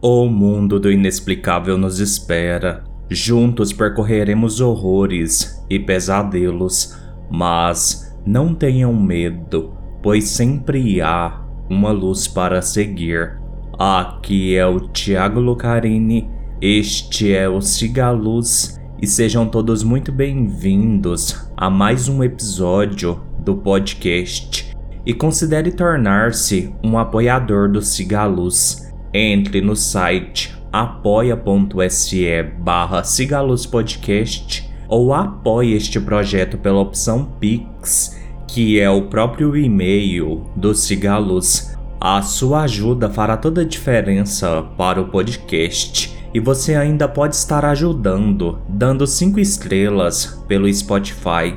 O mundo do inexplicável nos espera. Juntos percorreremos horrores e pesadelos, mas não tenham medo, pois sempre há uma luz para seguir. Aqui é o Tiago Lucarini, este é o Cigaluz e sejam todos muito bem-vindos a mais um episódio do podcast. E considere tornar-se um apoiador do Cigaluz entre no site apoia.se barra ou apoie este projeto pela opção Pix, que é o próprio e-mail do Cigaluz. A sua ajuda fará toda a diferença para o podcast e você ainda pode estar ajudando, dando 5 estrelas pelo Spotify.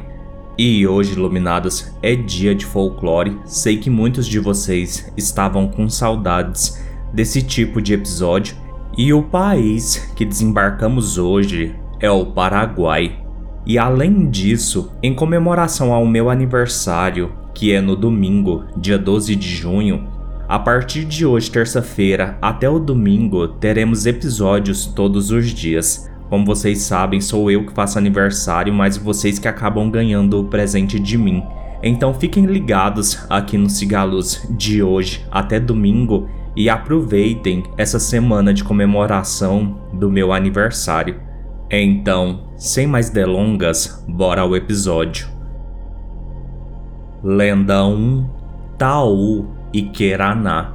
E hoje, iluminados, é dia de folclore. Sei que muitos de vocês estavam com saudades desse tipo de episódio. E o país que desembarcamos hoje é o Paraguai. E além disso, em comemoração ao meu aniversário, que é no domingo, dia 12 de junho, a partir de hoje, terça-feira, até o domingo, teremos episódios todos os dias. Como vocês sabem, sou eu que faço aniversário, mas vocês que acabam ganhando o presente de mim. Então fiquem ligados aqui no Cigalos de hoje até domingo e aproveitem essa semana de comemoração do meu aniversário. Então, sem mais delongas, bora ao episódio. Lenda 1 Taú e Queraná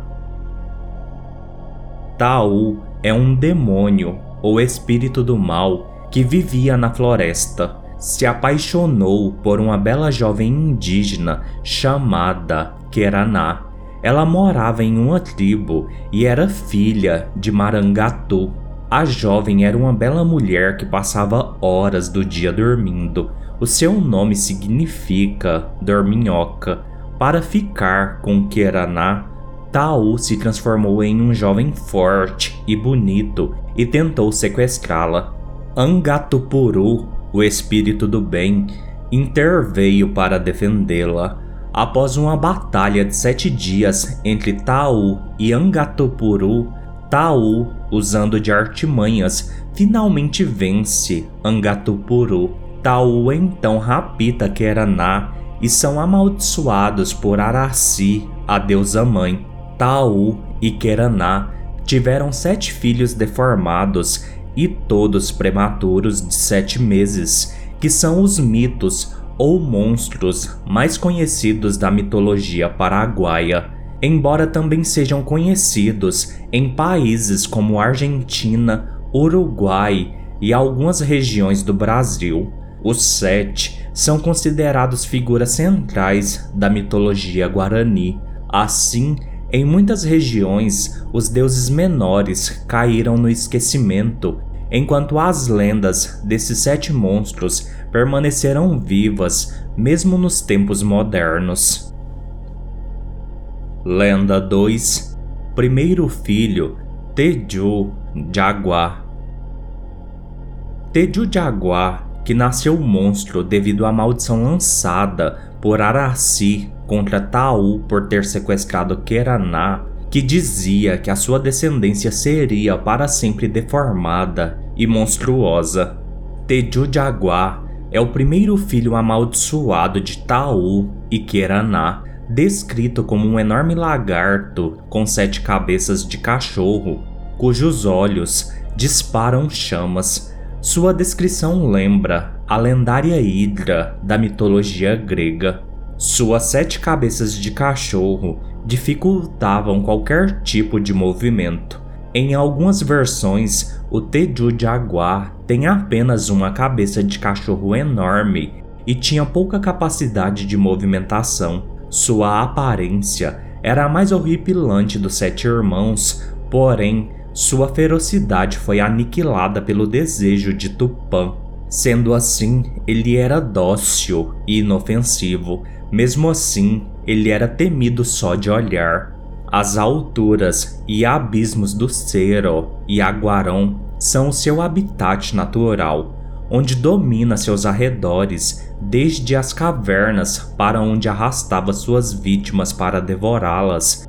Taú é um demônio ou espírito do mal que vivia na floresta. Se apaixonou por uma bela jovem indígena chamada Queraná ela morava em uma tribo e era filha de Marangatu. A jovem era uma bela mulher que passava horas do dia dormindo. O seu nome significa dorminhoca. Para ficar com Keraná, Tau se transformou em um jovem forte e bonito e tentou sequestrá-la. Angatupuru, o espírito do bem, interveio para defendê-la. Após uma batalha de sete dias entre Tau e Angatopuru, Tau, usando de artimanhas, finalmente vence Angatopuru. Tau então rapta Keraná e são amaldiçoados por Araci, a deusa mãe. Tau e Keraná tiveram sete filhos deformados e todos prematuros de sete meses, que são os mitos ou monstros mais conhecidos da mitologia paraguaia, embora também sejam conhecidos em países como Argentina, Uruguai e algumas regiões do Brasil. Os sete são considerados figuras centrais da mitologia guarani. Assim, em muitas regiões, os deuses menores caíram no esquecimento, enquanto as lendas desses sete monstros permaneceram vivas mesmo nos tempos modernos. Lenda 2 Primeiro filho Teju Jaguar Teju Jaguar, que nasceu monstro devido à maldição lançada por Araci contra Tau por ter sequestrado Keraná, que dizia que a sua descendência seria para sempre deformada e monstruosa. Teju Jaguar é o primeiro filho amaldiçoado de Taú e Keraná, descrito como um enorme lagarto com sete cabeças de cachorro, cujos olhos disparam chamas. Sua descrição lembra a lendária Hidra da mitologia grega. Suas sete cabeças de cachorro dificultavam qualquer tipo de movimento. Em algumas versões, o Teju Jaguar tem apenas uma cabeça de cachorro enorme e tinha pouca capacidade de movimentação. Sua aparência era a mais horripilante dos sete irmãos, porém, sua ferocidade foi aniquilada pelo desejo de Tupã. Sendo assim, ele era dócil e inofensivo. Mesmo assim, ele era temido só de olhar. As alturas e abismos do Cero e Aguarão são seu habitat natural, onde domina seus arredores, desde as cavernas para onde arrastava suas vítimas para devorá-las.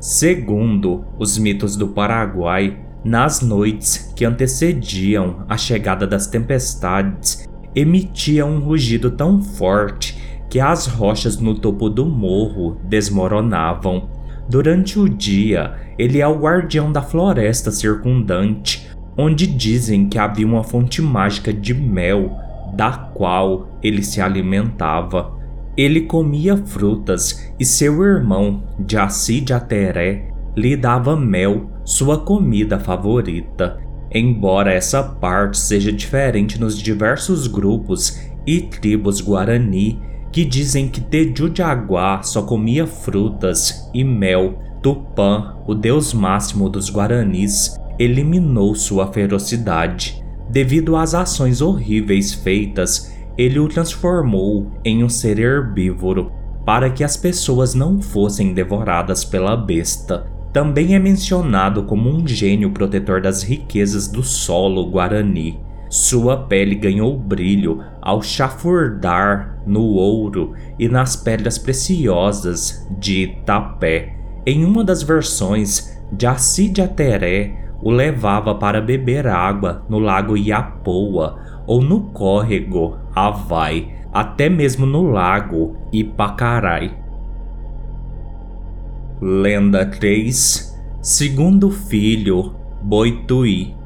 Segundo os mitos do Paraguai, nas noites que antecediam a chegada das tempestades, emitia um rugido tão forte que as rochas no topo do morro desmoronavam. Durante o dia, ele é o guardião da floresta circundante, onde dizem que havia uma fonte mágica de mel, da qual ele se alimentava. Ele comia frutas e seu irmão, Jaci de Ateré, lhe dava mel, sua comida favorita. Embora essa parte seja diferente nos diversos grupos e tribos guarani que dizem que Tejujaguá só comia frutas e mel, Tupã, o deus máximo dos guaranis, eliminou sua ferocidade. Devido às ações horríveis feitas, ele o transformou em um ser herbívoro para que as pessoas não fossem devoradas pela besta. Também é mencionado como um gênio protetor das riquezas do solo guarani. Sua pele ganhou brilho ao chafurdar no ouro e nas pedras preciosas de Itapé. Em uma das versões, Jaci de Ateré o levava para beber água no lago Iapoa ou no córrego Avai, até mesmo no lago Ipacarai. Lenda 3 Segundo filho, Boituí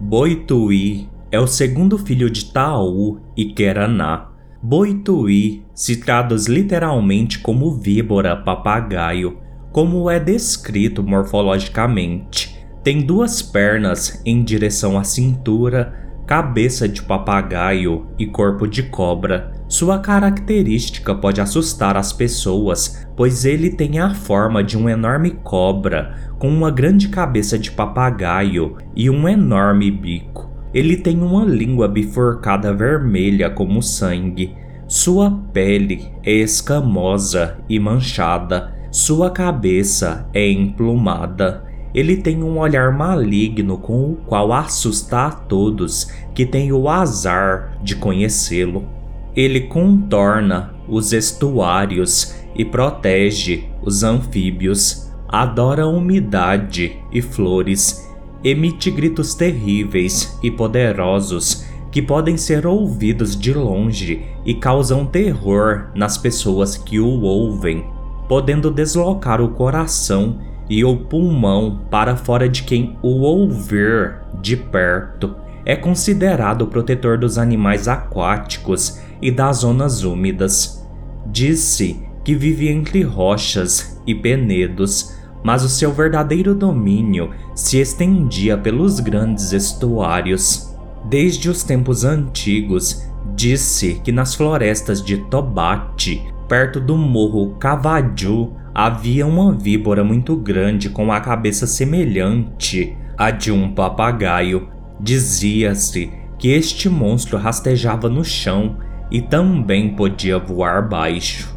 Boituí é o segundo filho de Taú e Queraná. Boituí se traduz literalmente como víbora papagaio, como é descrito morfologicamente. Tem duas pernas em direção à cintura cabeça de papagaio e corpo de cobra. Sua característica pode assustar as pessoas, pois ele tem a forma de uma enorme cobra com uma grande cabeça de papagaio e um enorme bico. Ele tem uma língua bifurcada vermelha como sangue. Sua pele é escamosa e manchada. Sua cabeça é emplumada. Ele tem um olhar maligno com o qual assusta a todos que têm o azar de conhecê-lo. Ele contorna os estuários e protege os anfíbios, adora umidade e flores, emite gritos terríveis e poderosos que podem ser ouvidos de longe e causam terror nas pessoas que o ouvem, podendo deslocar o coração e o pulmão para fora de quem o ouvir de perto. É considerado o protetor dos animais aquáticos e das zonas úmidas. Disse que vive entre rochas e penedos, mas o seu verdadeiro domínio se estendia pelos grandes estuários. Desde os tempos antigos, disse que nas florestas de Tobate, perto do morro Cavaju, havia uma víbora muito grande com a cabeça semelhante à de um papagaio. Dizia-se que este monstro rastejava no chão e também podia voar baixo.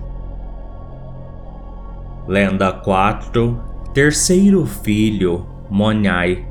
Lenda 4 Terceiro filho, Monai.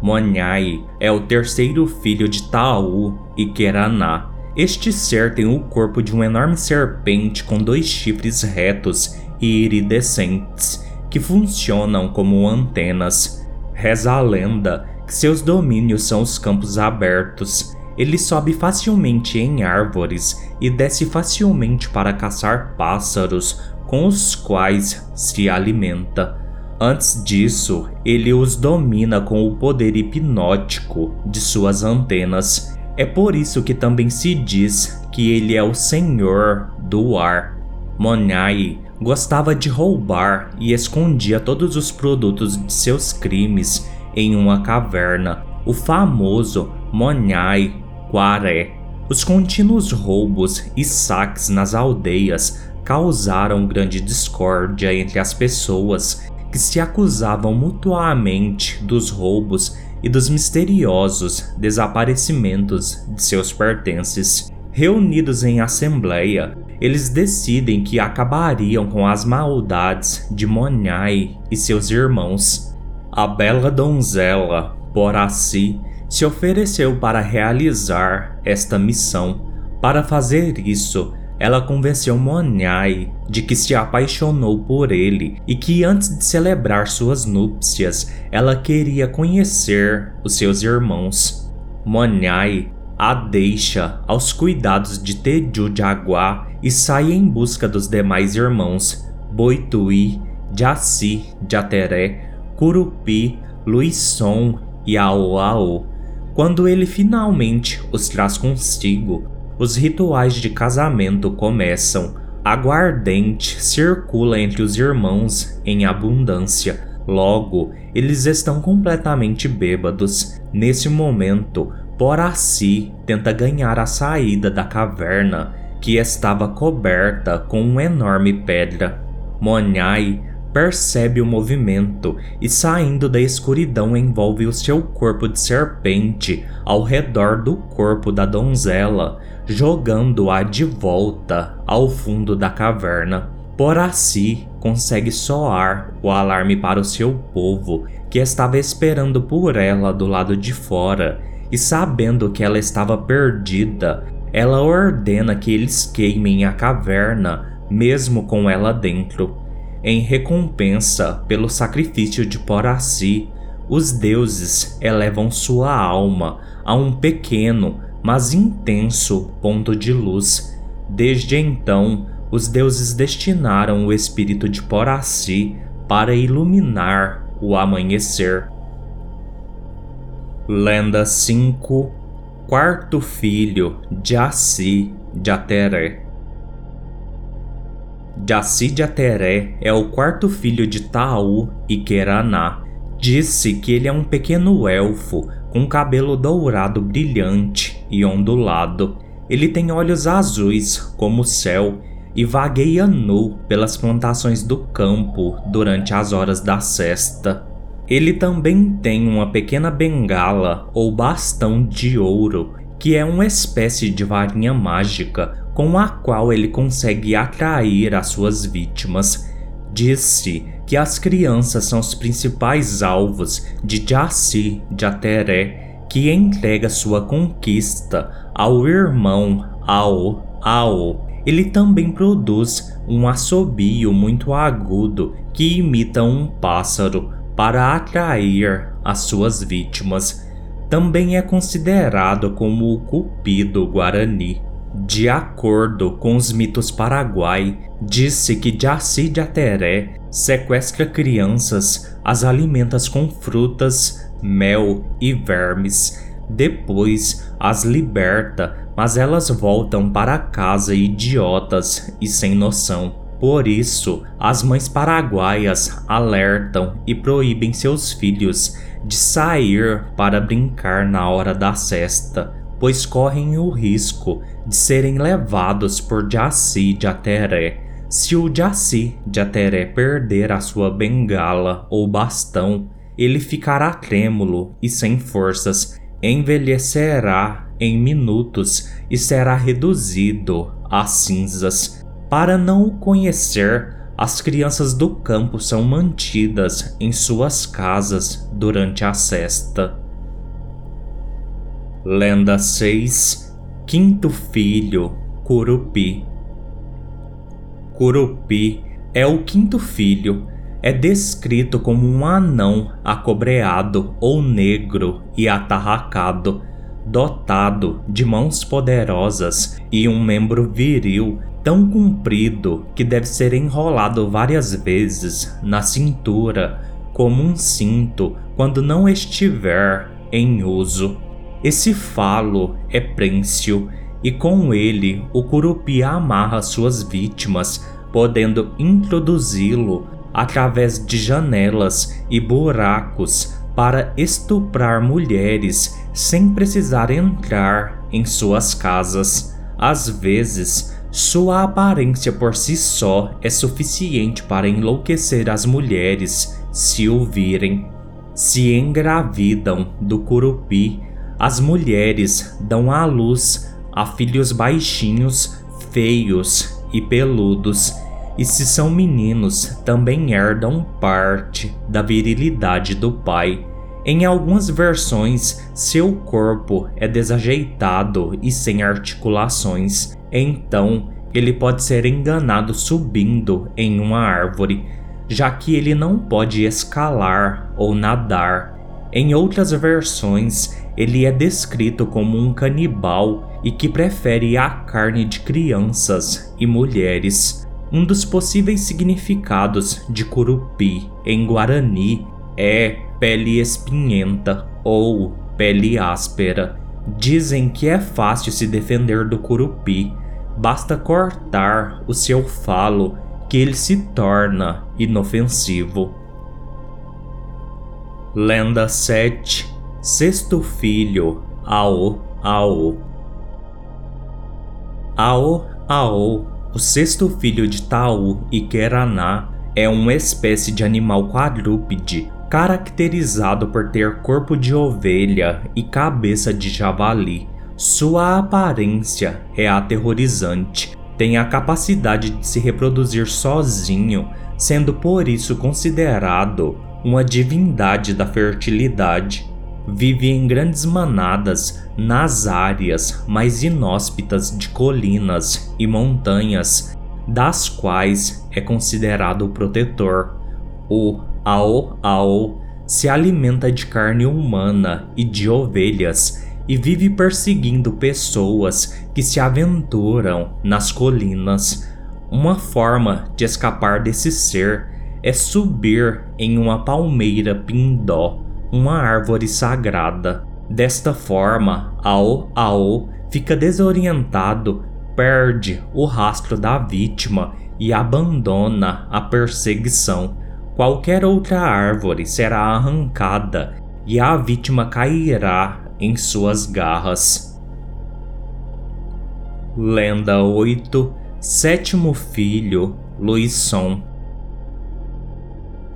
Monai é o terceiro filho de Taú e Queraná, este ser tem o corpo de uma enorme serpente com dois chifres retos e iridescentes que funcionam como antenas. Reza a lenda que seus domínios são os campos abertos. Ele sobe facilmente em árvores e desce facilmente para caçar pássaros com os quais se alimenta. Antes disso, ele os domina com o poder hipnótico de suas antenas é por isso que também se diz que ele é o senhor do ar. Monai gostava de roubar e escondia todos os produtos de seus crimes em uma caverna, o famoso Monai Quaré. Os contínuos roubos e saques nas aldeias causaram grande discórdia entre as pessoas que se acusavam mutuamente dos roubos e dos misteriosos desaparecimentos de seus pertences. Reunidos em assembleia, eles decidem que acabariam com as maldades de Monai e seus irmãos. A bela donzela, Poraci, se ofereceu para realizar esta missão. Para fazer isso, ela convenceu Monyai de que se apaixonou por ele e que antes de celebrar suas núpcias, ela queria conhecer os seus irmãos. Monyai a deixa aos cuidados de Teju Jaguá e sai em busca dos demais irmãos Boitui, Jaci, Jateré, Curupi, Luisson e Aoao. Quando ele finalmente os traz consigo, os rituais de casamento começam. Aguardente circula entre os irmãos em abundância. Logo, eles estão completamente bêbados. Nesse momento, Poraci tenta ganhar a saída da caverna, que estava coberta com uma enorme pedra. Monai percebe o movimento e, saindo da escuridão, envolve o seu corpo de serpente ao redor do corpo da donzela, jogando-a de volta ao fundo da caverna. Poraci consegue soar o alarme para o seu povo, que estava esperando por ela do lado de fora, e sabendo que ela estava perdida, ela ordena que eles queimem a caverna, mesmo com ela dentro. Em recompensa pelo sacrifício de Poraci, os deuses elevam sua alma a um pequeno, mas intenso ponto de luz. Desde então, os deuses destinaram o espírito de Poraci para iluminar o amanhecer. Lenda 5 Quarto filho de Assi de Ateré Jacide Ateré é o quarto filho de Taú e Queraná. Disse que ele é um pequeno elfo com cabelo dourado brilhante e ondulado. Ele tem olhos azuis como o céu e vagueia nu pelas plantações do campo durante as horas da cesta. Ele também tem uma pequena bengala ou bastão de ouro, que é uma espécie de varinha mágica com a qual ele consegue atrair as suas vítimas. Disse que as crianças são os principais alvos de Jaci de Ateré, que entrega sua conquista ao irmão Ao Ao. Ele também produz um assobio muito agudo que imita um pássaro para atrair as suas vítimas. Também é considerado como o Cupido Guarani. De acordo com os mitos paraguai, disse que Jaci de Ateré sequestra crianças, as alimenta com frutas, mel e vermes. Depois as liberta, mas elas voltam para casa idiotas e sem noção. Por isso, as mães paraguaias alertam e proíbem seus filhos de sair para brincar na hora da cesta, pois correm o risco de serem levados por Jaci de Ateré. Se o Jaci de Ateré perder a sua bengala ou bastão, ele ficará trêmulo e sem forças, envelhecerá em minutos e será reduzido a cinzas. Para não o conhecer, as crianças do campo são mantidas em suas casas durante a cesta. Lenda 6 Quinto filho, Curupi. Curupi é o quinto filho. É descrito como um anão acobreado ou negro e atarracado, dotado de mãos poderosas e um membro viril tão comprido que deve ser enrolado várias vezes na cintura como um cinto quando não estiver em uso. Esse falo é prêncio, e com ele o curupi amarra suas vítimas, podendo introduzi-lo através de janelas e buracos para estuprar mulheres sem precisar entrar em suas casas. Às vezes, sua aparência por si só é suficiente para enlouquecer as mulheres se o virem. Se engravidam do curupi as mulheres dão à luz a filhos baixinhos, feios e peludos, e se são meninos, também herdam parte da virilidade do pai. Em algumas versões, seu corpo é desajeitado e sem articulações, então ele pode ser enganado subindo em uma árvore, já que ele não pode escalar ou nadar. Em outras versões, ele é descrito como um canibal e que prefere a carne de crianças e mulheres. Um dos possíveis significados de curupi em guarani é pele espinhenta ou pele áspera. Dizem que é fácil se defender do curupi, basta cortar o seu falo que ele se torna inofensivo. Lenda 7 Sexto filho Ao Ao Ao Ao, o sexto filho de Tau e Keraná, é uma espécie de animal quadrúpede caracterizado por ter corpo de ovelha e cabeça de javali. Sua aparência é aterrorizante, tem a capacidade de se reproduzir sozinho, sendo por isso considerado uma divindade da fertilidade. Vive em grandes manadas nas áreas mais inóspitas de colinas e montanhas, das quais é considerado o protetor. O Ao Ao se alimenta de carne humana e de ovelhas e vive perseguindo pessoas que se aventuram nas colinas. Uma forma de escapar desse ser é subir em uma palmeira pindó, uma árvore sagrada. Desta forma, Ao Ao fica desorientado, perde o rastro da vítima e abandona a perseguição. Qualquer outra árvore será arrancada e a vítima cairá em suas garras. Lenda 8 Sétimo filho Luisson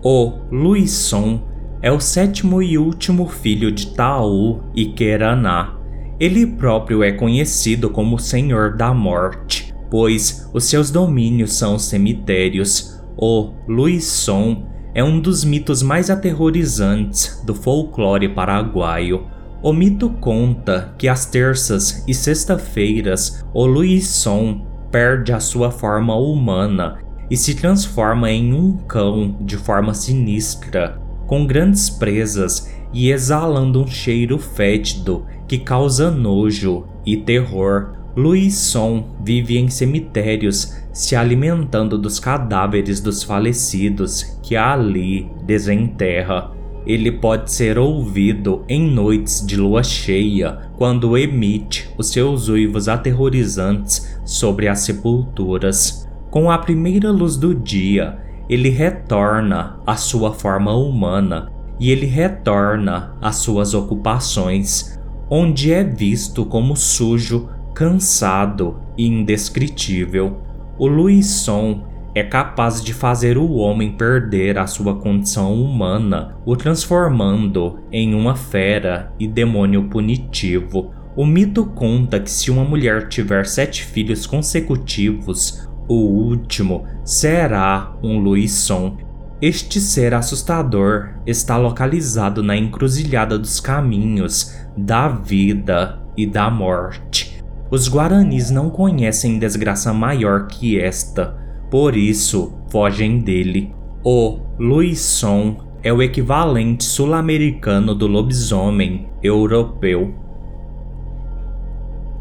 O Luisson é o sétimo e último filho de Taú e Queraná. Ele próprio é conhecido como Senhor da Morte, pois os seus domínios são cemitérios. O Luisson é um dos mitos mais aterrorizantes do folclore paraguaio. O mito conta que às terças e sexta-feiras o Luisson perde a sua forma humana e se transforma em um cão de forma sinistra, com grandes presas e exalando um cheiro fétido que causa nojo e terror. Luisson vive em cemitérios, se alimentando dos cadáveres dos falecidos que ali desenterra. Ele pode ser ouvido em noites de lua cheia, quando emite os seus uivos aterrorizantes sobre as sepulturas. Com a primeira luz do dia, ele retorna à sua forma humana e ele retorna às suas ocupações, onde é visto como sujo, cansado e indescritível. O Luisson é capaz de fazer o homem perder a sua condição humana, o transformando em uma fera e demônio punitivo. O mito conta que se uma mulher tiver sete filhos consecutivos, o último será um Luisson. Este ser assustador está localizado na encruzilhada dos caminhos da vida e da morte. Os guaranis não conhecem desgraça maior que esta por isso fogem dele. O Luisson é o equivalente sul-americano do lobisomem europeu.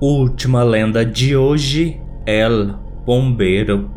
Última lenda de hoje: El Bombeiro.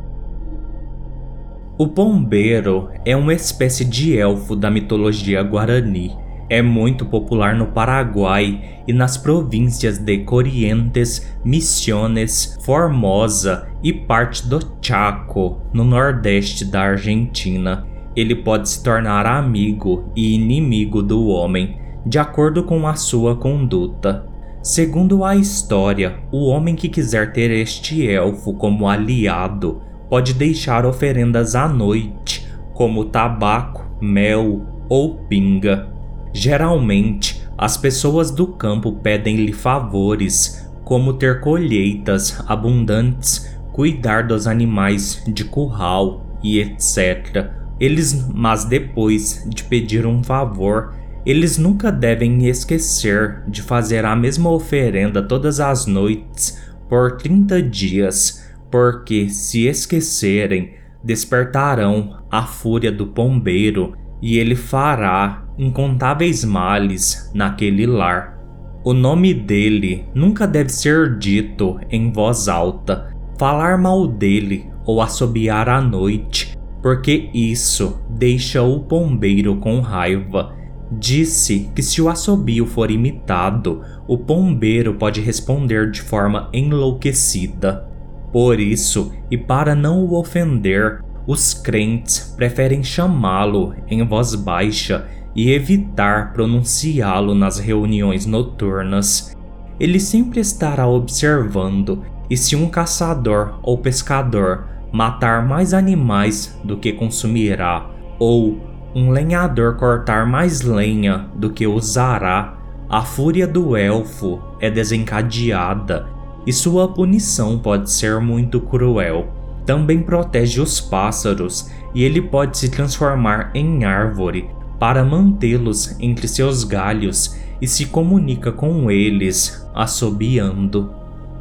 O Bombeiro é uma espécie de elfo da mitologia guarani é muito popular no Paraguai e nas províncias de Corrientes, Misiones, Formosa e parte do Chaco, no nordeste da Argentina. Ele pode se tornar amigo e inimigo do homem, de acordo com a sua conduta. Segundo a história, o homem que quiser ter este elfo como aliado pode deixar oferendas à noite, como tabaco, mel ou pinga. Geralmente, as pessoas do campo pedem-lhe favores, como ter colheitas abundantes, cuidar dos animais de curral e etc. Eles, mas depois de pedir um favor, eles nunca devem esquecer de fazer a mesma oferenda todas as noites por 30 dias, porque se esquecerem, despertarão a fúria do pombeiro e ele fará incontáveis males naquele lar. O nome dele nunca deve ser dito em voz alta, falar mal dele ou assobiar à noite, porque isso deixa o pombeiro com raiva. Disse que se o assobio for imitado, o pombeiro pode responder de forma enlouquecida. Por isso, e para não o ofender, os crentes preferem chamá-lo em voz baixa e evitar pronunciá-lo nas reuniões noturnas. Ele sempre estará observando, e se um caçador ou pescador matar mais animais do que consumirá, ou um lenhador cortar mais lenha do que usará, a fúria do elfo é desencadeada e sua punição pode ser muito cruel. Também protege os pássaros e ele pode se transformar em árvore para mantê-los entre seus galhos e se comunica com eles assobiando.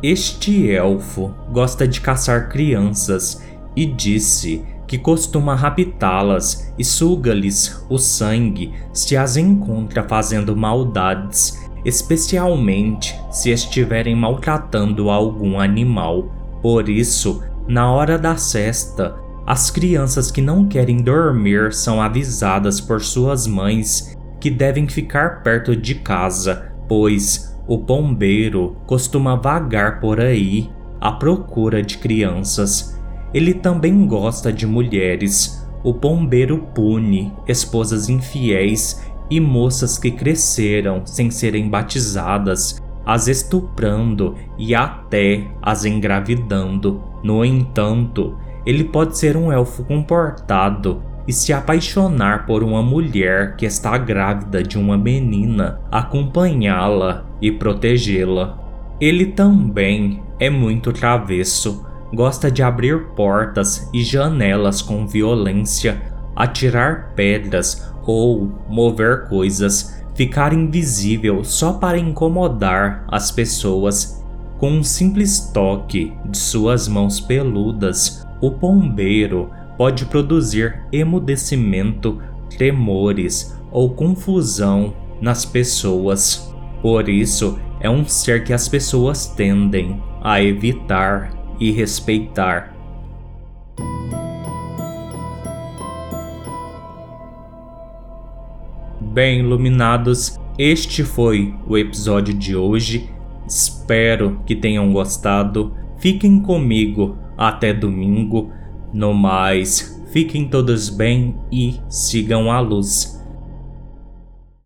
Este elfo gosta de caçar crianças e disse que costuma raptá-las e suga-lhes o sangue se as encontra fazendo maldades, especialmente se estiverem maltratando algum animal. Por isso, na hora da cesta, as crianças que não querem dormir são avisadas por suas mães que devem ficar perto de casa, pois o pombeiro costuma vagar por aí à procura de crianças ele também gosta de mulheres. O pombeiro pune esposas infiéis e moças que cresceram sem serem batizadas, as estuprando e até as engravidando. No entanto, ele pode ser um elfo comportado e se apaixonar por uma mulher que está grávida de uma menina, acompanhá-la e protegê-la. Ele também é muito travesso gosta de abrir portas e janelas com violência, atirar pedras ou mover coisas, ficar invisível só para incomodar as pessoas. Com um simples toque de suas mãos peludas, o pombeiro pode produzir emudecimento, tremores ou confusão nas pessoas. Por isso, é um ser que as pessoas tendem a evitar e respeitar. Bem, iluminados, este foi o episódio de hoje. Espero que tenham gostado. Fiquem comigo até domingo. No mais, fiquem todos bem e sigam a luz.